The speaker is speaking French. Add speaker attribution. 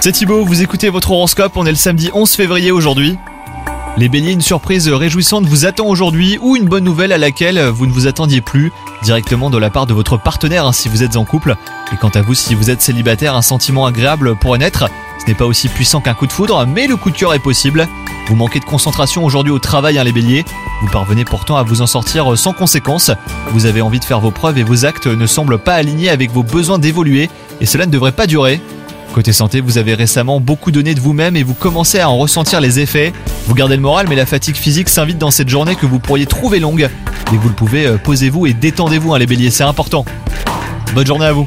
Speaker 1: C'est Thibaut, vous écoutez votre horoscope, on est le samedi 11 février aujourd'hui. Les béliers, une surprise réjouissante vous attend aujourd'hui ou une bonne nouvelle à laquelle vous ne vous attendiez plus, directement de la part de votre partenaire hein, si vous êtes en couple. Et quant à vous, si vous êtes célibataire, un sentiment agréable pourrait naître. Ce n'est pas aussi puissant qu'un coup de foudre, mais le coup de cœur est possible. Vous manquez de concentration aujourd'hui au travail, hein, les béliers. Vous parvenez pourtant à vous en sortir sans conséquence. Vous avez envie de faire vos preuves et vos actes ne semblent pas alignés avec vos besoins d'évoluer, et cela ne devrait pas durer. Côté santé, vous avez récemment beaucoup donné de vous-même et vous commencez à en ressentir les effets. Vous gardez le moral, mais la fatigue physique s'invite dans cette journée que vous pourriez trouver longue. Dès vous le pouvez, euh, posez-vous et détendez-vous, hein, les béliers, c'est important. Bonne journée à vous